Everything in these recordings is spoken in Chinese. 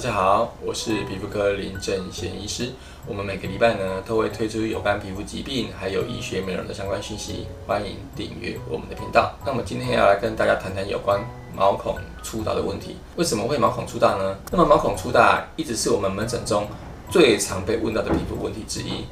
大家好，我是皮肤科林正贤医师。我们每个礼拜呢都会推出有关皮肤疾病还有医学美容的相关讯息，欢迎订阅我们的频道。那么今天要来跟大家谈谈有关毛孔粗大的问题。为什么会毛孔粗大呢？那么毛孔粗大一直是我们门诊中最常被问到的皮肤问题之一。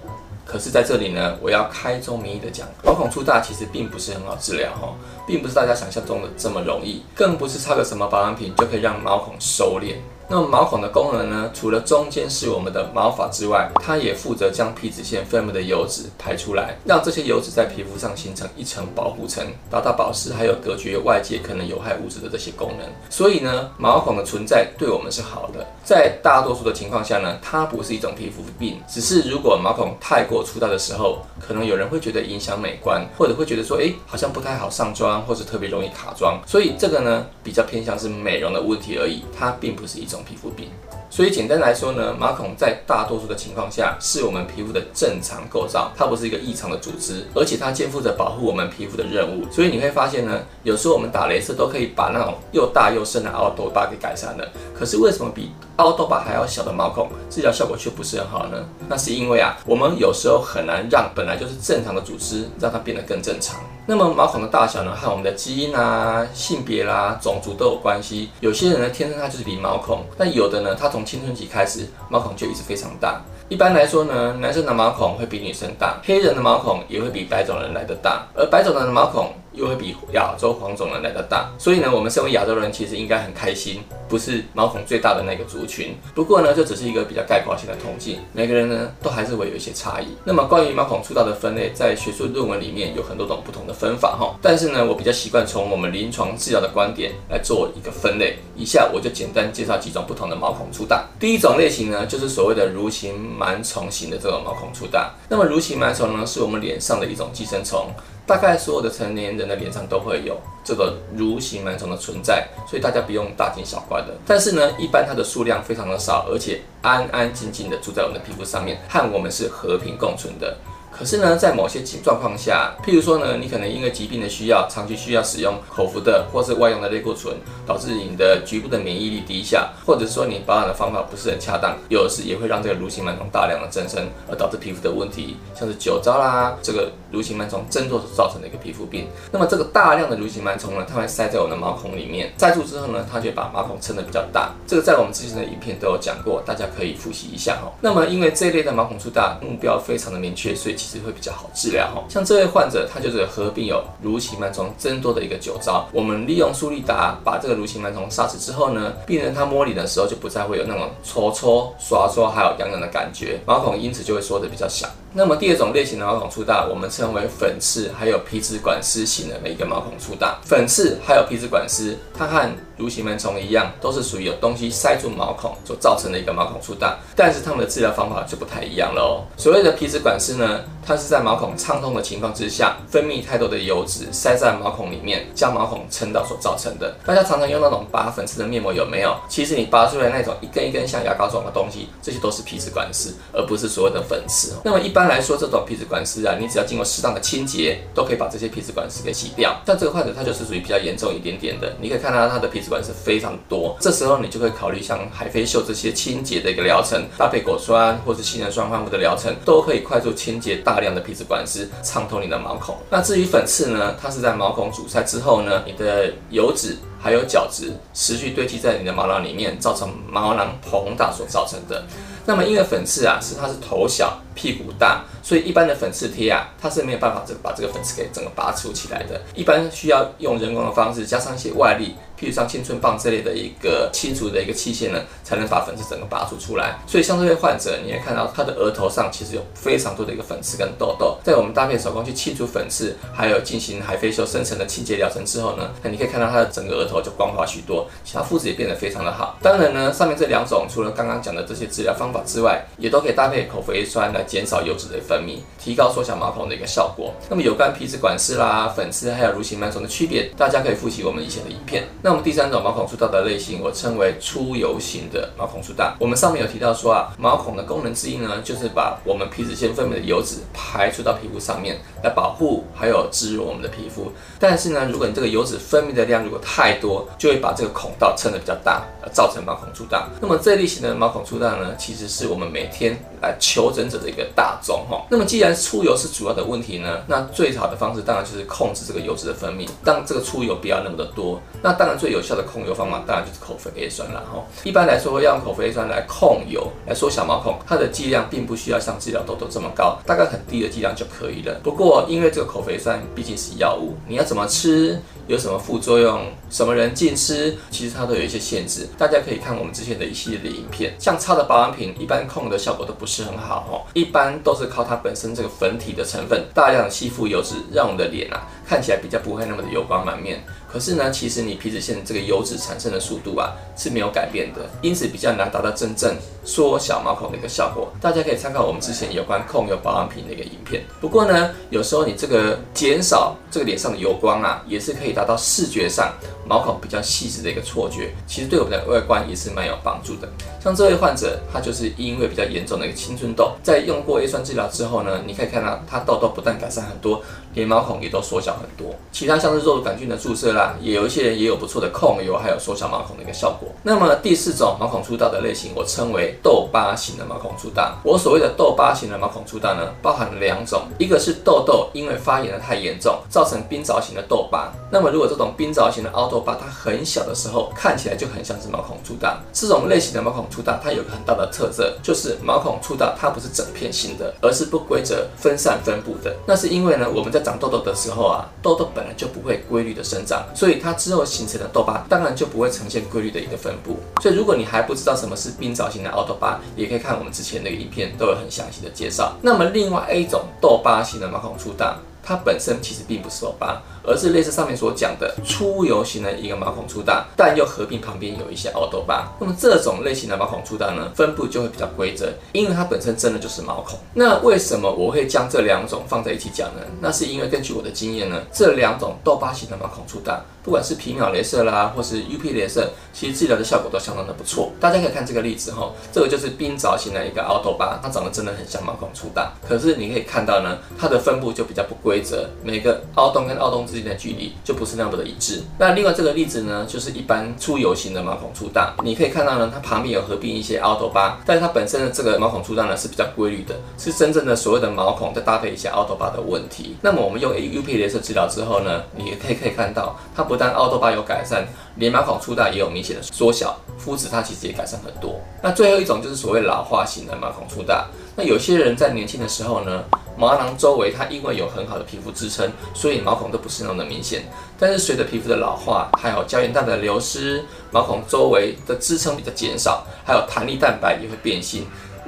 可是在这里呢，我要开宗明义的讲，毛孔粗大其实并不是很好治疗哈，并不是大家想象中的这么容易，更不是擦个什么保养品就可以让毛孔收敛。那么毛孔的功能呢？除了中间是我们的毛发之外，它也负责将皮脂腺分泌的油脂排出来，让这些油脂在皮肤上形成一层保护层，达到保湿还有隔绝外界可能有害物质的这些功能。所以呢，毛孔的存在对我们是好的。在大多数的情况下呢，它不是一种皮肤病，只是如果毛孔太过粗大的时候，可能有人会觉得影响美观，或者会觉得说，诶，好像不太好上妆，或者特别容易卡妆。所以这个呢，比较偏向是美容的问题而已，它并不是一种。皮肤病，所以简单来说呢，毛孔在大多数的情况下是我们皮肤的正常构造，它不是一个异常的组织，而且它肩负着保护我们皮肤的任务。所以你会发现呢，有时候我们打雷射都可以把那种又大又深的凹痘疤给改善了，可是为什么比凹痘疤还要小的毛孔治疗效果却不是很好呢？那是因为啊，我们有时候很难让本来就是正常的组织让它变得更正常。那么毛孔的大小呢，和我们的基因啊、性别啦、种族都有关系。有些人呢，天生他就是零毛孔，但有的呢，他从青春期开始毛孔就一直非常大。一般来说呢，男生的毛孔会比女生大，黑人的毛孔也会比白种人来的大，而白种人的毛孔。又会比亚洲黄种人来得大，所以呢，我们身为亚洲人，其实应该很开心，不是毛孔最大的那个族群。不过呢，这只是一个比较概括性的统计，每个人呢都还是会有一些差异。那么关于毛孔粗大的分类，在学术论文里面有很多种不同的分法哈。但是呢，我比较习惯从我们临床治疗的观点来做一个分类。以下我就简单介绍几种不同的毛孔粗大。第一种类型呢，就是所谓的蠕形螨虫型的这种毛孔粗大。那么蠕形螨虫呢，是我们脸上的一种寄生虫。大概所有的成年人的脸上都会有这个蠕形螨虫的存在，所以大家不用大惊小怪的。但是呢，一般它的数量非常的少，而且安安静静的住在我们的皮肤上面，和我们是和平共存的。可是呢，在某些情状况下，譬如说呢，你可能因为疾病的需要，长期需要使用口服的或是外用的类固醇，导致你的局部的免疫力低下，或者说你保养的方法不是很恰当，有的时也会让这个蠕形螨虫大量的增生，而导致皮肤的问题，像是酒糟啦，这个蠕形螨虫增多所造成的一个皮肤病。那么这个大量的蠕形螨虫呢，它会塞在我的毛孔里面，塞住之后呢，它就把毛孔撑得比较大。这个在我们之前的影片都有讲过，大家可以复习一下哈。那么因为这一类的毛孔粗大，目标非常的明确，所以其实会比较好治疗哈，像这位患者，他就是合并有蠕形螨虫增多的一个酒糟。我们利用苏利达把这个蠕形螨虫杀死之后呢，病人他摸你的时候就不再会有那种搓搓、刷刷还有痒痒的感觉，毛孔因此就会缩得比较小。那么第二种类型的毛孔粗大，我们称为粉刺还有皮脂管丝型的一个毛孔粗大。粉刺还有皮脂管丝，它和蠕形螨虫一样，都是属于有东西塞住毛孔所造成的一个毛孔粗大，但是它们的治疗方法就不太一样了哦。所谓的皮脂管丝呢，它是在毛孔畅通的情况之下，分泌太多的油脂塞在毛孔里面，将毛孔撑到所造成的。大家常常用那种拔粉刺的面膜有没有？其实你拔出来那种一根一根像牙膏状的东西，这些都是皮脂管丝，而不是所谓的粉刺。那么一般来说，这种皮脂管丝啊，你只要经过适当的清洁，都可以把这些皮脂管丝给洗掉。但这个患者他就是属于比较严重一点点的，你可以看到他的皮脂管是非常多，这时候你就会考虑像海飞秀这些清洁的一个疗程，搭配果酸或是杏仁酸换肤的疗程，都可以快速清洁大量的皮脂管丝，畅通你的毛孔。那至于粉刺呢，它是在毛孔阻塞之后呢，你的油脂还有角质持续堆积在你的毛囊里面，造成毛囊膨大所造成的。那么因为粉刺啊，是它是头小屁股大，所以一般的粉刺贴啊，它是没有办法这把这个粉刺给整个拔除起来的，一般需要用人工的方式，加上一些外力。譬如像青春棒这类的一个清除的一个器械呢，才能把粉刺整个拔出出来。所以像这位患者，你会看到他的额头上其实有非常多的一个粉刺跟痘痘。在我们搭配手工去清除粉刺，还有进行海飞秀深层的清洁疗程之后呢，那你可以看到他的整个额头就光滑许多，其他肤质也变得非常的好。当然呢，上面这两种除了刚刚讲的这些治疗方法之外，也都可以搭配口服 A 酸来减少油脂的分泌，提高缩小毛孔的一个效果。那么有关皮脂管丝啦、粉刺还有蠕形螨虫的区别，大家可以复习我们以前的影片。么第三种毛孔粗大的类型，我称为出油型的毛孔粗大。我们上面有提到说啊，毛孔的功能之一呢，就是把我们皮脂腺分泌的油脂排出到皮肤上面，来保护还有滋润我们的皮肤。但是呢，如果你这个油脂分泌的量如果太多，就会把这个孔道撑得比较大，造成毛孔粗大。那么这类型的毛孔粗大呢，其实是我们每天来求诊者的一个大宗哈。那么既然出油是主要的问题呢，那最好的方式当然就是控制这个油脂的分泌，让这个出油不要那么的多。那当然最有效的控油方法当然就是口服 A 酸了哈。一般来说要用口服 A 酸来控油，来缩小毛孔，它的剂量并不需要像治疗痘痘这么高，大概很低的剂量就可以了。不过因为这个口服酸毕竟是药物，你要怎么吃？有什么副作用？什么人禁吃？其实它都有一些限制。大家可以看我们之前的一系列的影片，像擦的保养品，一般控油的效果都不是很好哦。一般都是靠它本身这个粉体的成分，大量吸附油脂，让我们的脸啊看起来比较不会那么的油光满面。可是呢，其实你皮脂腺这个油脂产生的速度啊是没有改变的，因此比较难达到真正缩小毛孔的一个效果。大家可以参考我们之前有关控油保养品的一个影片。不过呢，有时候你这个减少这个脸上的油光啊，也是可以达到视觉上毛孔比较细致的一个错觉。其实对我们的外观也是蛮有帮助的。像这位患者，他就是因为比较严重的一个青春痘，在用过 A 酸治疗之后呢，你可以看到他痘痘不但改善很多，连毛孔也都缩小很多。其他像是肉毒杆菌的注射啦，也有一些人也有不错的控油，还有缩小毛孔的一个效果。那么第四种毛孔粗大的类型，我称为痘疤型的毛孔粗大。我所谓的痘疤型的毛孔粗大呢，包含两种，一个是痘痘因为发炎的太严重，造成冰凿型的痘疤。那么如果这种冰凿型的凹痘疤，它很小的时候，看起来就很像是毛孔粗大。这种类型的毛孔粗大，它有个很大的特色，就是毛孔粗大，它不是整片性的，而是不规则分散分布的。那是因为呢，我们在长痘痘的时候啊，痘痘本来就不会规律的生长，所以它之后形成的痘疤当然就不会呈现规律的一个分布。所以如果你还不知道什么是冰凿型的凹痘疤，也可以看我们之前那个影片，都有很详细的介绍。那么另外一种痘疤型的毛孔粗大，它本身其实并不是痘疤。而是类似上面所讲的出油型的一个毛孔粗大，但又合并旁边有一些凹痘疤。那么这种类型的毛孔粗大呢，分布就会比较规则，因为它本身真的就是毛孔。那为什么我会将这两种放在一起讲呢？那是因为根据我的经验呢，这两种痘疤型的毛孔粗大，不管是皮秒镭射啦，或是 UP 镭射，其实治疗的效果都相当的不错。大家可以看这个例子哈，这个就是冰凿型的一个凹痘疤，它长得真的很像毛孔粗大，可是你可以看到呢，它的分布就比较不规则，每个凹洞跟凹洞之间的距离就不是那么的一致。那另外这个例子呢，就是一般出油型的毛孔粗大，你可以看到呢，它旁边有合并一些凹痘疤，但是它本身的这个毛孔粗大呢是比较规律的，是真正的所谓的毛孔再搭配一些凹痘疤的问题。那么我们用 UP 镭射治疗之后呢，你也可以可以看到，它不但凹痘疤有改善，连毛孔粗大也有明显的缩小，肤质它其实也改善很多。那最后一种就是所谓老化型的毛孔粗大，那有些人在年轻的时候呢，毛囊周围它因为有很好的皮肤支撑，所以毛孔都不是那么的明显。但是随着皮肤的老化，还有胶原蛋白的流失，毛孔周围的支撑比较减少，还有弹力蛋白也会变性，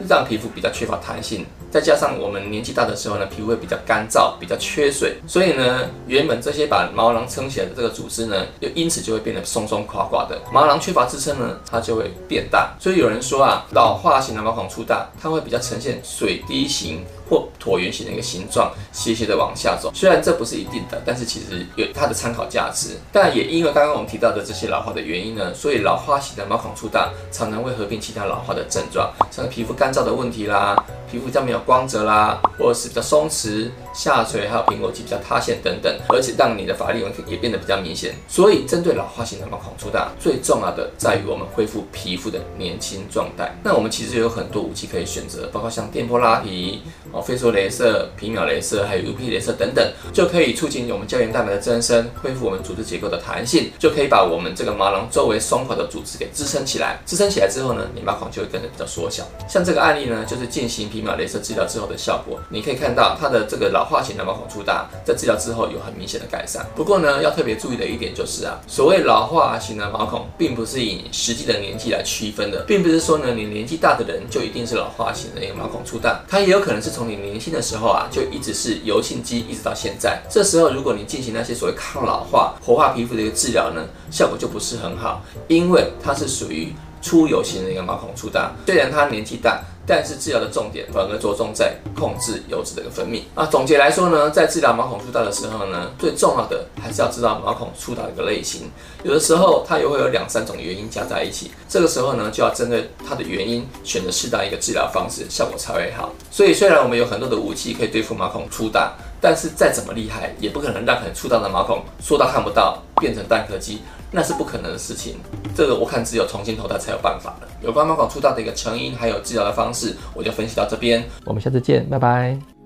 让皮肤比较缺乏弹性。再加上我们年纪大的时候呢，皮肤会比较干燥，比较缺水，所以呢，原本这些把毛囊撑起来的这个组织呢，又因此就会变得松松垮垮的。毛囊缺乏支撑呢，它就会变大。所以有人说啊，老化型的毛孔粗大，它会比较呈现水滴型或椭圆形的一个形状，斜斜的往下走。虽然这不是一定的，但是其实有它的参考价值。但也因为刚刚我们提到的这些老化的原因呢，所以老化型的毛孔粗大常常会合并其他老化的症状，像皮肤干燥的问题啦。皮肤比较没有光泽啦，或者是比较松弛、下垂，还有苹果肌比较塌陷等等，而且让你的法令纹也变得比较明显。所以，针对老化型的毛孔粗大，最重要的在于我们恢复皮肤的年轻状态。那我们其实有很多武器可以选择，包括像电波拉皮、哦，飞梭镭射、皮秒镭射，还有 UP 镭射等等，就可以促进我们胶原蛋白的增生，恢复我们组织结构的弹性，就可以把我们这个毛囊周围松垮的组织给支撑起来。支撑起来之后呢，你毛孔就会跟着比较缩小。像这个案例呢，就是进行皮。皮秒镭射治疗之后的效果，你可以看到它的这个老老化型的毛孔粗大，在治疗之后有很明显的改善。不过呢，要特别注意的一点就是啊，所谓老化型的毛孔，并不是以实际的年纪来区分的，并不是说呢，你年纪大的人就一定是老化型的一个毛孔粗大，它也有可能是从你年轻的时候啊，就一直是油性肌，一直到现在。这时候如果你进行那些所谓抗老化、活化皮肤的一个治疗呢，效果就不是很好，因为它是属于。出油型的一个毛孔粗大。虽然它年纪大。但是治疗的重点反而着重在控制油脂的一个分泌。啊，总结来说呢，在治疗毛孔粗大的时候呢，最重要的还是要知道毛孔粗大的一个类型。有的时候它也会有两三种原因加在一起，这个时候呢，就要针对它的原因选择适当一个治疗方式，效果才会好。所以虽然我们有很多的武器可以对付毛孔粗大，但是再怎么厉害，也不可能让很粗大的毛孔缩到看不到，变成蛋壳肌。那是不可能的事情，这个我看只有重新投胎才有办法了。有关猫狗出道的一个成因，还有治疗的方式，我就分析到这边。我们下次见，拜拜。